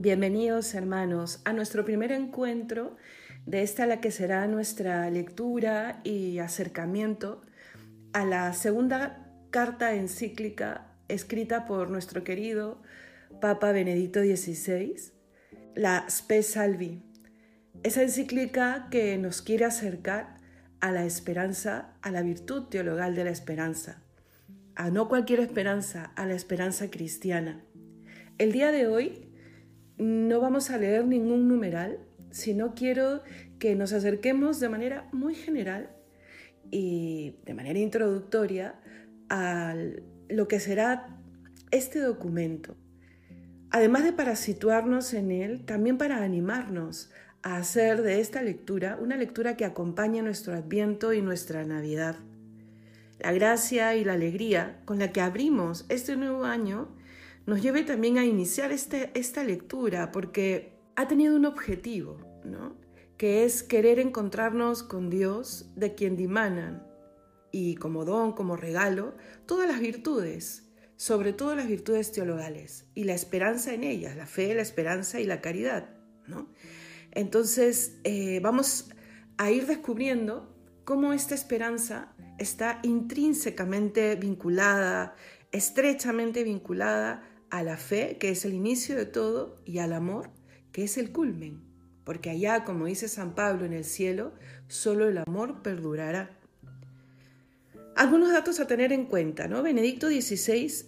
Bienvenidos hermanos a nuestro primer encuentro de esta la que será nuestra lectura y acercamiento a la segunda carta encíclica escrita por nuestro querido Papa Benedicto XVI, la Spe Salvi. Esa encíclica que nos quiere acercar a la esperanza, a la virtud teologal de la esperanza, a no cualquier esperanza, a la esperanza cristiana. El día de hoy no vamos a leer ningún numeral, sino quiero que nos acerquemos de manera muy general y de manera introductoria a lo que será este documento. Además de para situarnos en él, también para animarnos a hacer de esta lectura una lectura que acompañe nuestro adviento y nuestra Navidad. La gracia y la alegría con la que abrimos este nuevo año nos lleve también a iniciar este, esta lectura porque ha tenido un objetivo, ¿no? que es querer encontrarnos con Dios de quien dimanan y como don, como regalo, todas las virtudes, sobre todo las virtudes teologales y la esperanza en ellas, la fe, la esperanza y la caridad. ¿no? Entonces eh, vamos a ir descubriendo cómo esta esperanza está intrínsecamente vinculada, estrechamente vinculada a la fe, que es el inicio de todo, y al amor, que es el culmen, porque allá, como dice San Pablo en el cielo, solo el amor perdurará. Algunos datos a tener en cuenta, ¿no? Benedicto XVI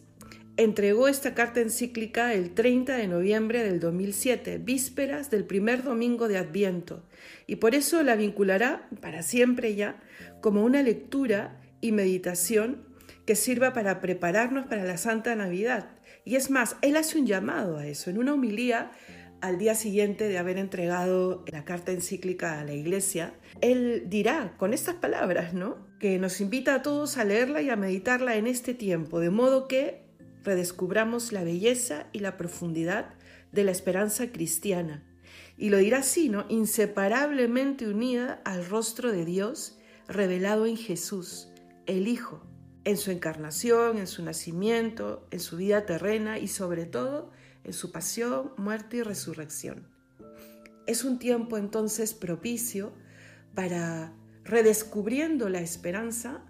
entregó esta carta encíclica el 30 de noviembre del 2007, vísperas del primer domingo de Adviento, y por eso la vinculará para siempre ya como una lectura y meditación que sirva para prepararnos para la Santa Navidad, y es más, él hace un llamado a eso. En una homilía, al día siguiente de haber entregado la carta encíclica a la iglesia, él dirá con estas palabras, ¿no? Que nos invita a todos a leerla y a meditarla en este tiempo, de modo que redescubramos la belleza y la profundidad de la esperanza cristiana. Y lo dirá así, ¿no? Inseparablemente unida al rostro de Dios revelado en Jesús, el Hijo, en su encarnación, en su nacimiento, en su vida terrena y sobre todo en su pasión, muerte y resurrección. Es un tiempo entonces propicio para, redescubriendo la esperanza,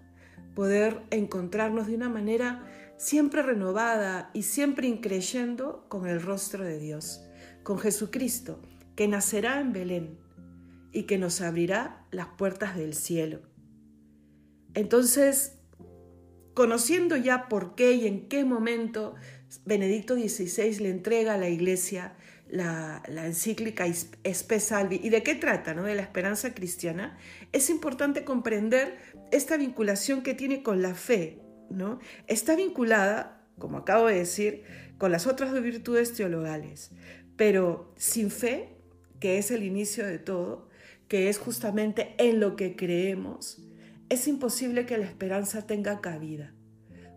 poder encontrarnos de una manera siempre renovada y siempre increyendo con el rostro de Dios, con Jesucristo, que nacerá en Belén y que nos abrirá las puertas del cielo. Entonces, conociendo ya por qué y en qué momento Benedicto XVI le entrega a la Iglesia la, encíclica Espe Salvi y de qué trata, ¿no? de la esperanza cristiana, es importante comprender esta vinculación que tiene con la fe. ¿no? Está vinculada, como acabo de decir, con las otras dos virtudes teologales, pero sin fe, que es el inicio de todo, que es justamente en lo que creemos, es imposible que la esperanza tenga cabida,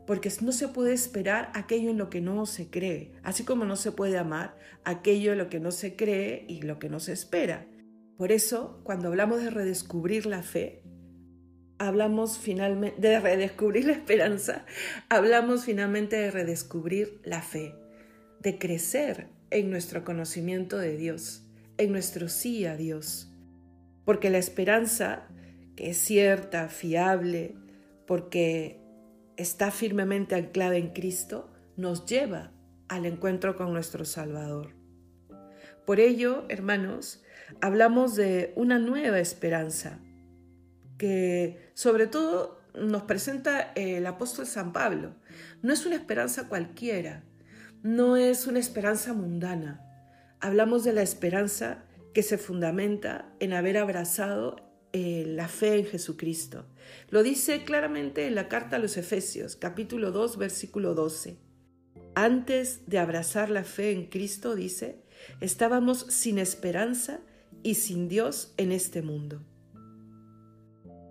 porque no se puede esperar aquello en lo que no se cree, así como no se puede amar aquello en lo que no se cree y lo que no se espera. Por eso, cuando hablamos de redescubrir la fe, hablamos finalmente de redescubrir la esperanza, hablamos finalmente de redescubrir la fe, de crecer en nuestro conocimiento de Dios, en nuestro sí a Dios. Porque la esperanza que es cierta, fiable, porque está firmemente anclada en Cristo, nos lleva al encuentro con nuestro Salvador. Por ello, hermanos, hablamos de una nueva esperanza que sobre todo nos presenta el apóstol San Pablo. No es una esperanza cualquiera, no es una esperanza mundana. Hablamos de la esperanza que se fundamenta en haber abrazado eh, la fe en Jesucristo. Lo dice claramente en la carta a los Efesios, capítulo 2, versículo 12. Antes de abrazar la fe en Cristo, dice, estábamos sin esperanza y sin Dios en este mundo.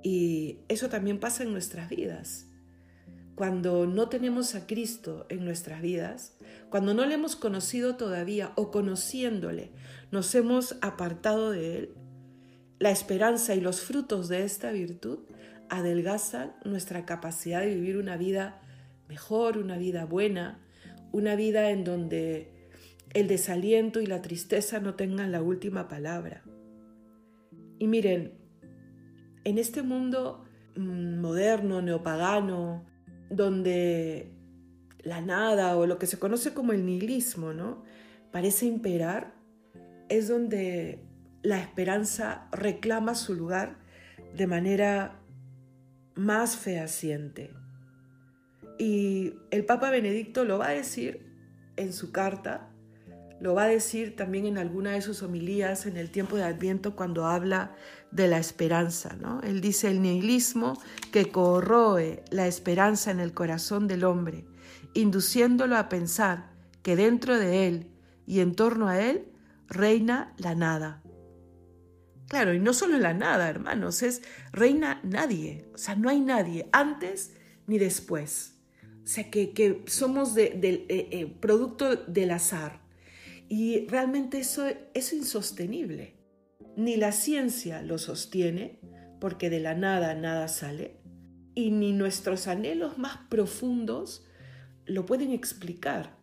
Y eso también pasa en nuestras vidas. Cuando no tenemos a Cristo en nuestras vidas, cuando no le hemos conocido todavía o conociéndole, nos hemos apartado de Él, la esperanza y los frutos de esta virtud adelgazan nuestra capacidad de vivir una vida mejor, una vida buena, una vida en donde el desaliento y la tristeza no tengan la última palabra. Y miren, en este mundo mm, moderno, neopagano, donde la nada o lo que se conoce como el nihilismo, ¿no? Parece imperar, es donde la esperanza reclama su lugar de manera más fehaciente. Y el Papa Benedicto lo va a decir en su carta, lo va a decir también en alguna de sus homilías en el tiempo de Adviento cuando habla de la esperanza. ¿no? Él dice el nihilismo que corroe la esperanza en el corazón del hombre, induciéndolo a pensar que dentro de él y en torno a él reina la nada. Claro, y no solo la nada, hermanos, es reina nadie, o sea, no hay nadie antes ni después. O sea, que, somos de, eh, eh, producto del azar. Y realmente eso es insostenible. Ni la ciencia lo sostiene, porque de la nada nada sale, y ni nuestros anhelos más profundos lo pueden explicar.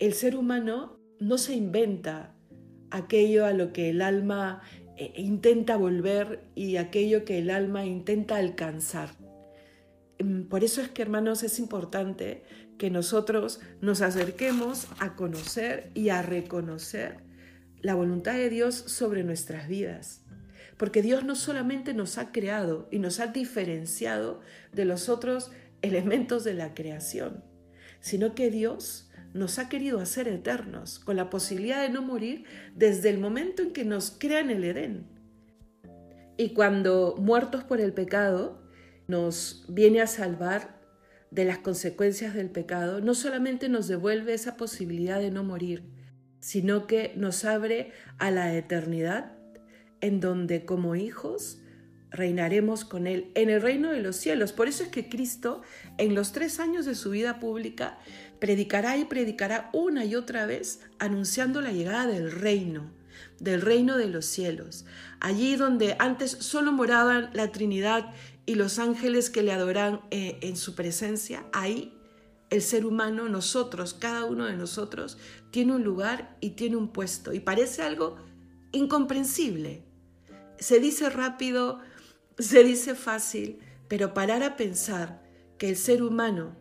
El ser humano no se inventa aquello a lo que el alma eh, intenta volver y aquello que el alma intenta alcanzar. Mm, por eso es que, hermanos, es importante que nosotros nos acerquemos a conocer y a reconocer la voluntad de Dios sobre nuestras vidas. Porque Dios no solamente nos ha creado y nos ha diferenciado de los otros elementos de la creación, sino que Dios nos ha querido hacer eternos, con la posibilidad de no morir desde el momento en que nos crea en el Edén. Y cuando muertos por el pecado, nos viene a salvar de las consecuencias del pecado, no solamente nos devuelve esa posibilidad de no morir, sino que nos abre a la eternidad en donde como hijos reinaremos con Él en el reino de los cielos. Por eso es que Cristo en los tres años de su vida pública predicará y predicará una y otra vez anunciando la llegada del reino, del reino de los cielos. Allí donde antes solo moraban la Trinidad y los ángeles que le adoran eh, en su presencia, ahí el ser humano, nosotros, cada uno de nosotros, tiene un lugar y tiene un puesto. Y parece algo incomprensible. Se dice rápido, se dice fácil, pero parar a pensar que el ser humano,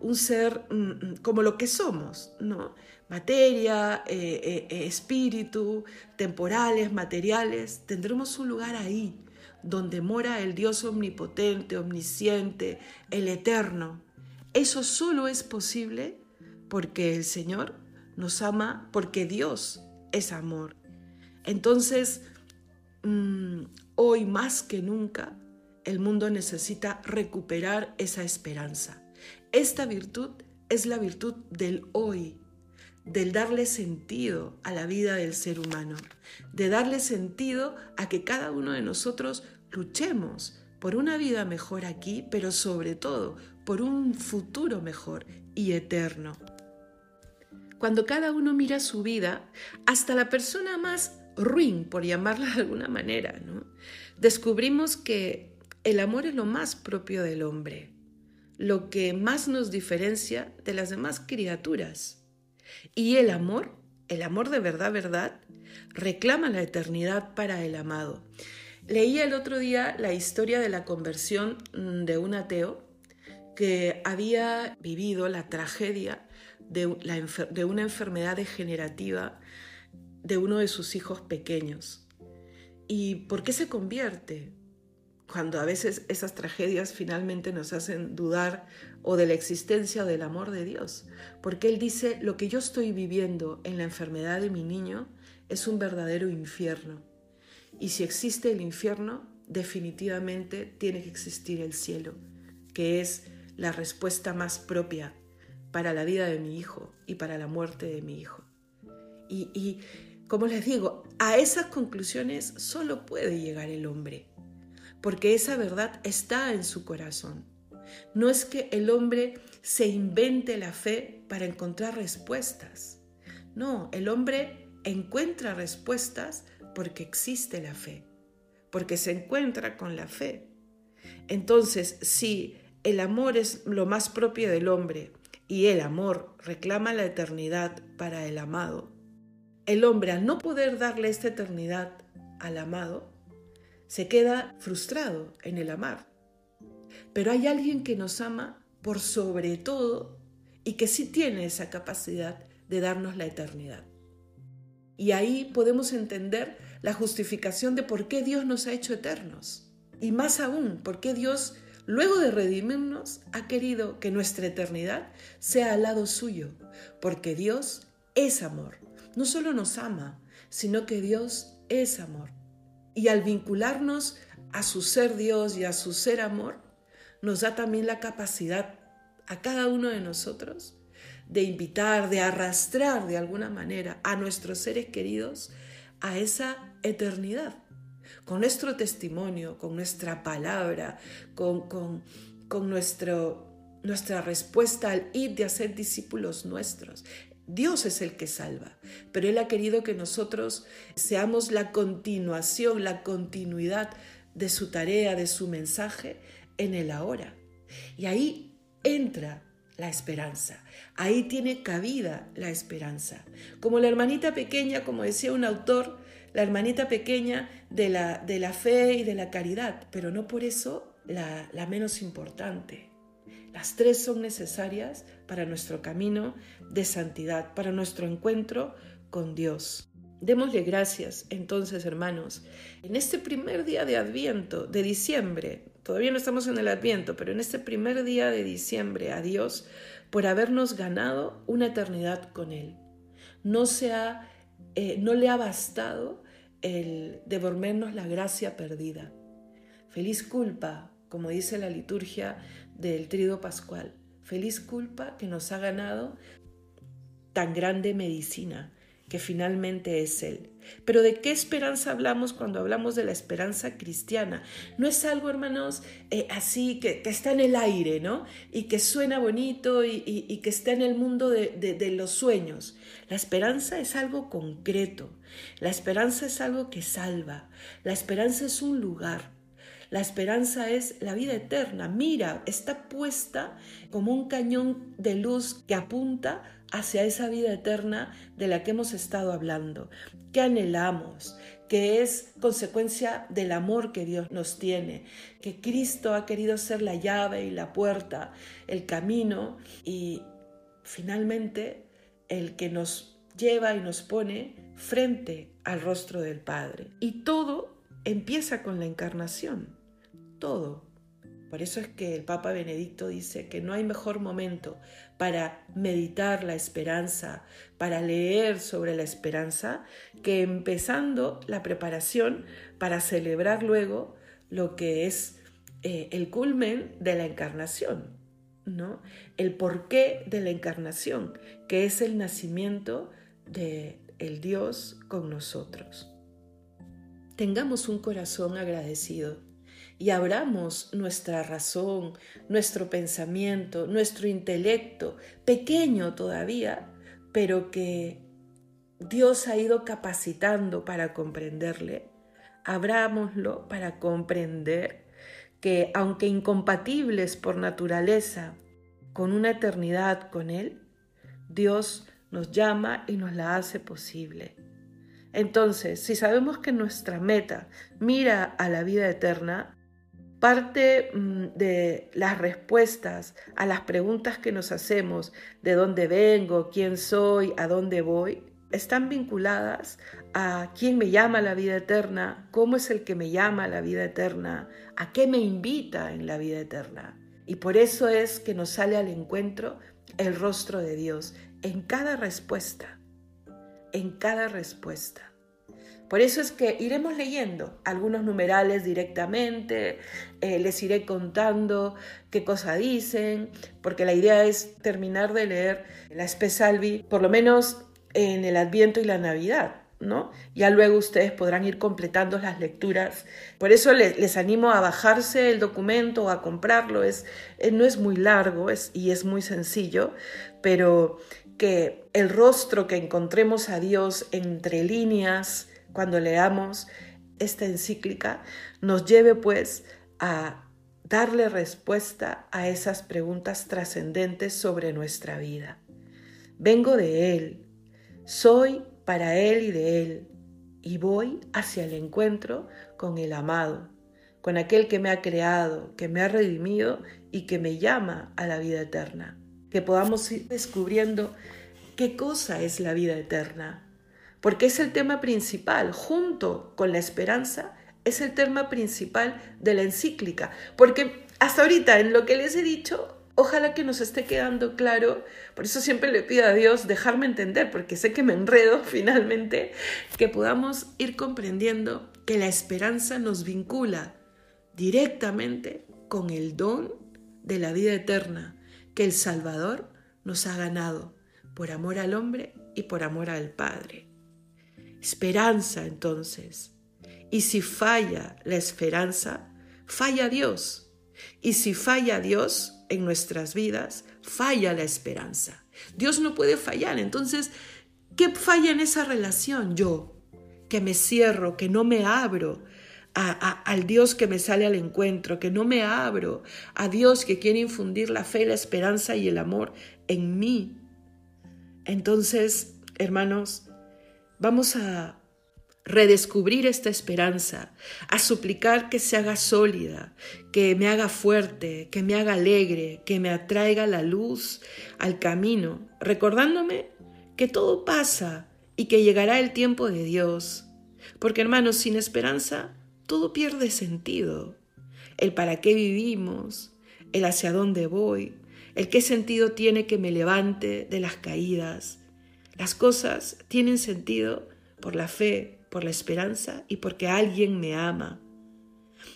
un ser mm, mm, como lo que somos, ¿no? Materia, eh, eh, espíritu, temporales, materiales, tendremos un lugar ahí donde mora el Dios omnipotente, omnisciente, el eterno. Eso solo es posible porque el Señor nos ama, porque Dios es amor. Entonces, mm, hoy más que nunca, el mundo necesita recuperar esa esperanza. Esta virtud es la virtud del hoy, del darle sentido a la vida del ser humano, de darle sentido a que cada uno de nosotros luchemos por una vida mejor aquí, pero sobre todo por un futuro mejor y eterno. Cuando cada uno mira su vida, hasta la persona más ruin, por llamarla de alguna manera, ¿no? descubrimos que el amor es lo más propio del hombre, lo que más nos diferencia de las demás criaturas. Y el amor, el amor de verdad, verdad, reclama la eternidad para el amado. Leí el otro día la historia de la conversión de un ateo que había vivido la tragedia de, de una enfermedad degenerativa de uno de sus hijos pequeños. ¿Y por qué se convierte? Cuando a veces esas tragedias finalmente nos hacen dudar o de la existencia o del amor de Dios. Porque Él dice, lo que yo estoy viviendo en la enfermedad de mi niño es un verdadero infierno. Y si existe el infierno, definitivamente tiene que existir el cielo, que es la respuesta más propia para la vida de mi hijo y para la muerte de mi hijo. Y, y como les digo, a esas conclusiones solo puede llegar el hombre, porque esa verdad está en su corazón. No es que el hombre se invente la fe para encontrar respuestas. No, el hombre encuentra respuestas porque existe la fe, porque se encuentra con la fe. Entonces, si el amor es lo más propio del hombre y el amor reclama la eternidad para el amado, el hombre al no poder darle esta eternidad al amado, se queda frustrado en el amar. Pero hay alguien que nos ama por sobre todo y que sí tiene esa capacidad de darnos la eternidad. Y ahí podemos entender la justificación de por qué Dios nos ha hecho eternos. Y más aún, por qué Dios, luego de redimirnos, ha querido que nuestra eternidad sea al lado suyo. Porque Dios es amor. No solo nos ama, sino que Dios es amor. Y al vincularnos a su ser Dios y a su ser amor, nos da también la capacidad a cada uno de nosotros de invitar, de arrastrar de alguna manera a nuestros seres queridos a esa eternidad, con nuestro testimonio, con nuestra palabra, con, con, nuestro, nuestra respuesta al ir de hacer discípulos nuestros. Dios es el que salva, pero Él ha querido que nosotros seamos la continuación, la continuidad de su tarea, de su mensaje en el ahora. Y ahí entra la esperanza. Ahí tiene cabida la esperanza. Como la hermanita pequeña, como decía un autor, la hermanita pequeña de la, de la fe y de la caridad, pero no por eso la, la menos importante. Las tres son necesarias para nuestro camino de santidad, para nuestro encuentro con Dios. Démosle gracias entonces, hermanos, en este primer día de Adviento, de diciembre, todavía no estamos en el Adviento, pero en este primer día de diciembre, a Dios por habernos ganado una eternidad con Él. No, se eh, no le ha bastado el devolvernos la gracia perdida. Feliz culpa, como dice la liturgia del trido pascual. Feliz culpa que nos ha ganado tan grande medicina que finalmente es Él. Pero ¿de qué esperanza hablamos cuando hablamos de la esperanza cristiana? No es algo, hermanos, eh, así que, está en el aire, ¿no? Y que suena bonito y, que está en el mundo de los sueños. La esperanza es algo concreto. La esperanza es algo que salva. La esperanza es un lugar. La esperanza es la vida eterna. Mira, está puesta como un cañón de luz que apunta hacia esa vida eterna de la que hemos estado hablando, que anhelamos, que es consecuencia del amor que Dios nos tiene, que Cristo ha querido ser la llave y la puerta, el camino y finalmente el que nos lleva y nos pone frente al rostro del Padre. Y todo empieza con la encarnación, todo. Por eso es que el Papa Benedicto dice que no hay mejor momento para meditar la esperanza, para leer sobre la esperanza, que empezando la preparación para celebrar luego lo que es eh, el culmen de la encarnación, ¿no? El porqué de la encarnación, que es el nacimiento de el Dios con nosotros. Tengamos un corazón agradecido y abramos nuestra razón, nuestro pensamiento, nuestro intelecto, pequeño todavía, pero que Dios ha ido capacitando para comprenderle, abrámoslo para comprender que aunque incompatibles por naturaleza con una eternidad con Él, Dios nos llama y nos la hace posible. Entonces, si sabemos que nuestra meta mira a la vida eterna, Parte mm, de las respuestas a las preguntas que nos hacemos, de dónde vengo, quién soy, a dónde voy, están vinculadas a quién me llama a la vida eterna, cómo es el que me llama a la vida eterna, a qué me invita en la vida eterna. Y por eso es que nos sale al encuentro el rostro de Dios en cada respuesta, en cada respuesta. Por eso es que iremos leyendo algunos numerales directamente, eh, les iré contando qué cosa dicen, porque la idea es terminar de leer la Salvi, por lo menos en el Adviento y la Navidad. ¿No? Ya luego ustedes podrán ir completando las lecturas. Por eso les, animo a bajarse el documento o a comprarlo. Es, eh, no es muy largo y es muy sencillo, pero que el rostro que encontremos a Dios entre líneas, cuando leamos esta encíclica, nos lleve pues a darle respuesta a esas preguntas trascendentes sobre nuestra vida. Vengo de Él, soy para Él y de Él, y voy hacia el encuentro con el amado, con aquel que me ha creado, que me ha redimido y que me llama a la vida eterna. Que podamos ir descubriendo qué cosa es la vida eterna, porque es el tema principal, junto con la esperanza, es el tema principal de la encíclica, porque hasta ahorita en lo que les he dicho, ojalá que nos esté quedando claro, por eso siempre le pido a Dios dejarme entender, porque sé que me enredo finalmente, que podamos ir comprendiendo que la esperanza nos vincula directamente con el don de la vida eterna que el Salvador nos ha ganado por amor al hombre y por amor al Padre. Esperanza entonces. Y si falla la esperanza, falla Dios. Y si falla Dios en nuestras vidas, falla la esperanza. Dios no puede fallar. Entonces, ¿qué falla en esa relación? Yo, que me cierro, que no me abro al Dios que me sale al encuentro, que no me abro a Dios que quiere infundir la fe, la esperanza y el amor en mí. Entonces, hermanos, vamos a redescubrir esta esperanza, a suplicar que se haga sólida, que me haga fuerte, que me haga alegre, que me atraiga la luz al camino, recordándome que todo pasa y que llegará el tiempo de Dios. Porque hermanos, sin esperanza todo pierde sentido. El para qué vivimos, el hacia dónde voy, el qué sentido tiene que me levante de las caídas. Las cosas tienen sentido por la fe, por la esperanza y porque alguien me ama.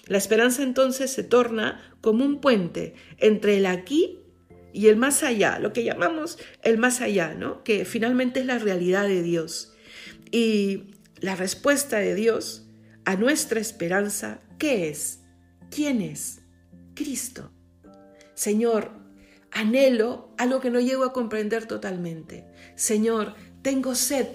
La esperanza entonces se torna como un puente entre el aquí y el más allá, lo que llamamos el más allá, ¿no? Que finalmente es la realidad de Dios. Y la respuesta de Dios a nuestra esperanza, ¿qué es? ¿Quién es? Cristo. Señor, anhelo algo que no llego a comprender totalmente. Señor, tengo sed,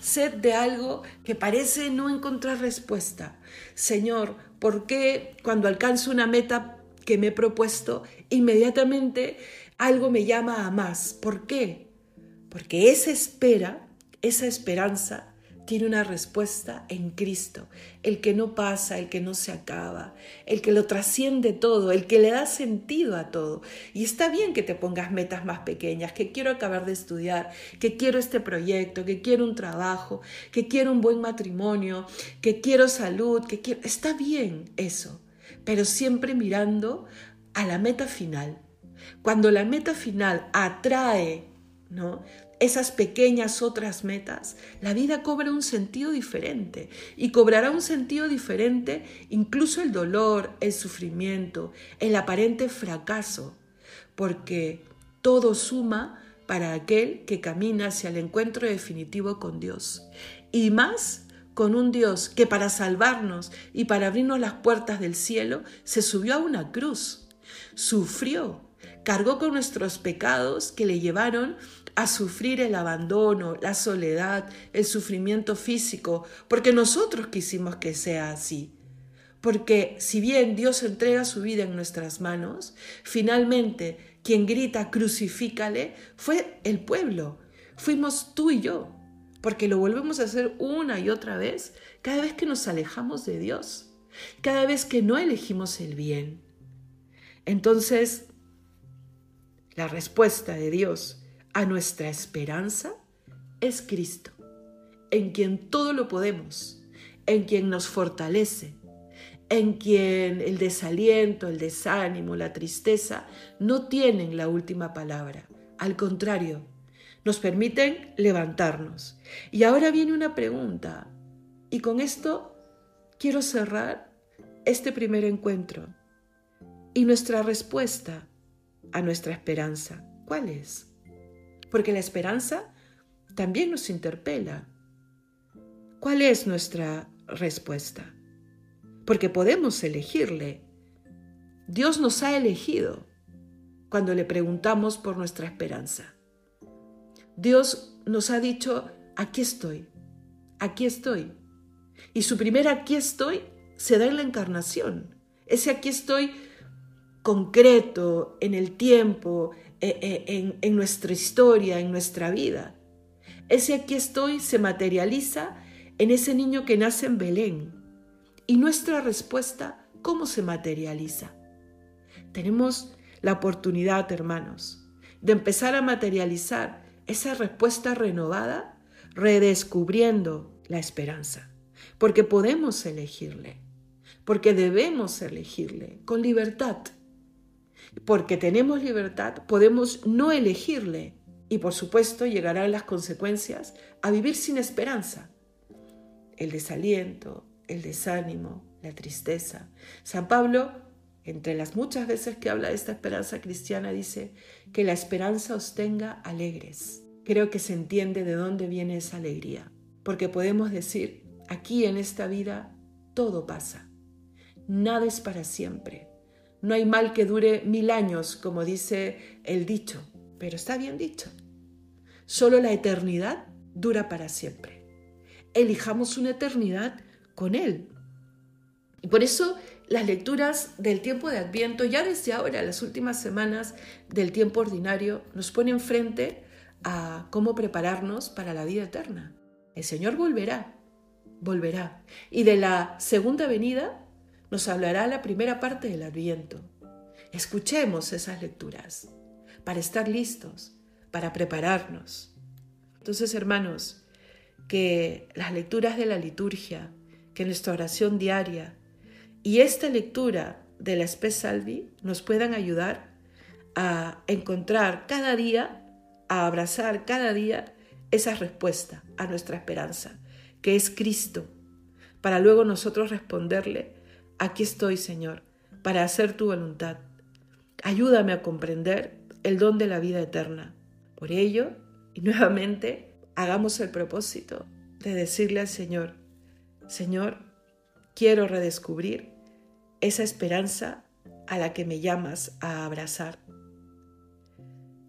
sed de algo que parece no encontrar respuesta. Señor, ¿por qué cuando alcanzo una meta que me he propuesto, inmediatamente algo me llama a más? ¿Por qué? Porque esa espera, esa esperanza, tiene una respuesta en Cristo, el que no pasa, el que no se acaba, el que lo trasciende todo, el que le da sentido a todo. Y está bien que te pongas metas más pequeñas, que quiero acabar de estudiar, que quiero este proyecto, que quiero un trabajo, que quiero un buen matrimonio, que quiero salud, que quiero... Está bien eso, pero siempre mirando a la meta final. Cuando la meta final atrae ¿no? Esas pequeñas otras metas, la vida cobra un sentido diferente y cobrará un sentido diferente incluso el dolor, el sufrimiento, el aparente fracaso, porque todo suma para aquel que camina hacia el encuentro definitivo con Dios. Y más con un Dios que para salvarnos y para abrirnos las puertas del cielo se subió a una cruz, sufrió, cargó con nuestros pecados que le llevaron a sufrir el abandono, la soledad, el sufrimiento físico, porque nosotros quisimos que sea así. Porque si bien Dios entrega su vida en nuestras manos, finalmente quien grita crucifícale fue el pueblo, fuimos tú y yo, porque lo volvemos a hacer una y otra vez cada vez que nos alejamos de Dios, cada vez que no elegimos el bien. Entonces, la respuesta de Dios a nuestra esperanza es Cristo, en quien todo lo podemos, en quien nos fortalece, en quien el desaliento, el desánimo, la tristeza no tienen la última palabra. Al contrario, nos permiten levantarnos. Y ahora viene una pregunta, y con esto quiero cerrar este primer encuentro. Y nuestra respuesta a nuestra esperanza, ¿cuál es? Porque la esperanza también nos interpela. ¿Cuál es nuestra respuesta? Porque podemos elegirle. Dios nos ha elegido cuando le preguntamos por nuestra esperanza. Dios nos ha dicho, aquí estoy, aquí estoy. Y su primer aquí estoy se da en la encarnación. Ese aquí estoy concreto en el tiempo, en, en nuestra historia, en nuestra vida. Ese aquí estoy se materializa en ese niño que nace en Belén. Y nuestra respuesta, ¿cómo se materializa? Tenemos la oportunidad, hermanos, de empezar a materializar esa respuesta renovada, redescubriendo la esperanza, porque podemos elegirle, porque debemos elegirle con libertad. Porque tenemos libertad, podemos no elegirle y por supuesto llegarán las consecuencias a vivir sin esperanza. El desaliento, el desánimo, la tristeza. San Pablo, entre las muchas veces que habla de esta esperanza cristiana, dice que la esperanza os tenga alegres. Creo que se entiende de dónde viene esa alegría, porque podemos decir, aquí en esta vida todo pasa, nada es para siempre, no hay mal que dure mil años, como dice el dicho, pero está bien dicho. Solo la eternidad dura para siempre. Elijamos una eternidad con Él. Y por eso las lecturas del tiempo de Adviento, ya desde ahora, las últimas semanas del tiempo ordinario, nos ponen frente a cómo prepararnos para la vida eterna. El Señor volverá, volverá. Y de la segunda venida nos hablará la primera parte del Adviento. Escuchemos esas lecturas para estar listos, para prepararnos. Entonces, hermanos, que las lecturas de la liturgia, que nuestra oración diaria y esta lectura de la Spes Salvi nos puedan ayudar a encontrar cada día, a abrazar cada día esa respuesta a nuestra esperanza, que es Cristo, para luego nosotros responderle, aquí estoy Señor, para hacer tu voluntad. Ayúdame a comprender el don de la vida eterna. Por ello, y nuevamente, hagamos el propósito de decirle al Señor, Señor, quiero redescubrir esa esperanza a la que me llamas a abrazar.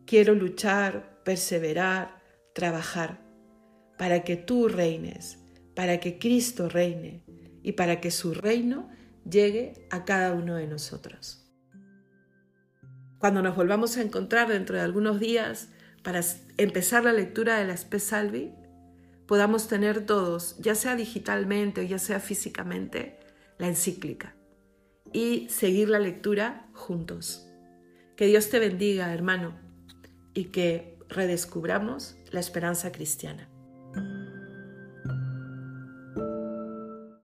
Quiero luchar, perseverar, trabajar para que tú reines, para que Cristo reine y para que su reino llegue a cada uno de nosotros cuando nos volvamos a encontrar dentro de algunos días para empezar la lectura de la Spes Salvi, podamos tener todos, ya sea digitalmente o ya sea físicamente, la encíclica y seguir la lectura juntos. Que Dios te bendiga, hermano, y que redescubramos la esperanza cristiana.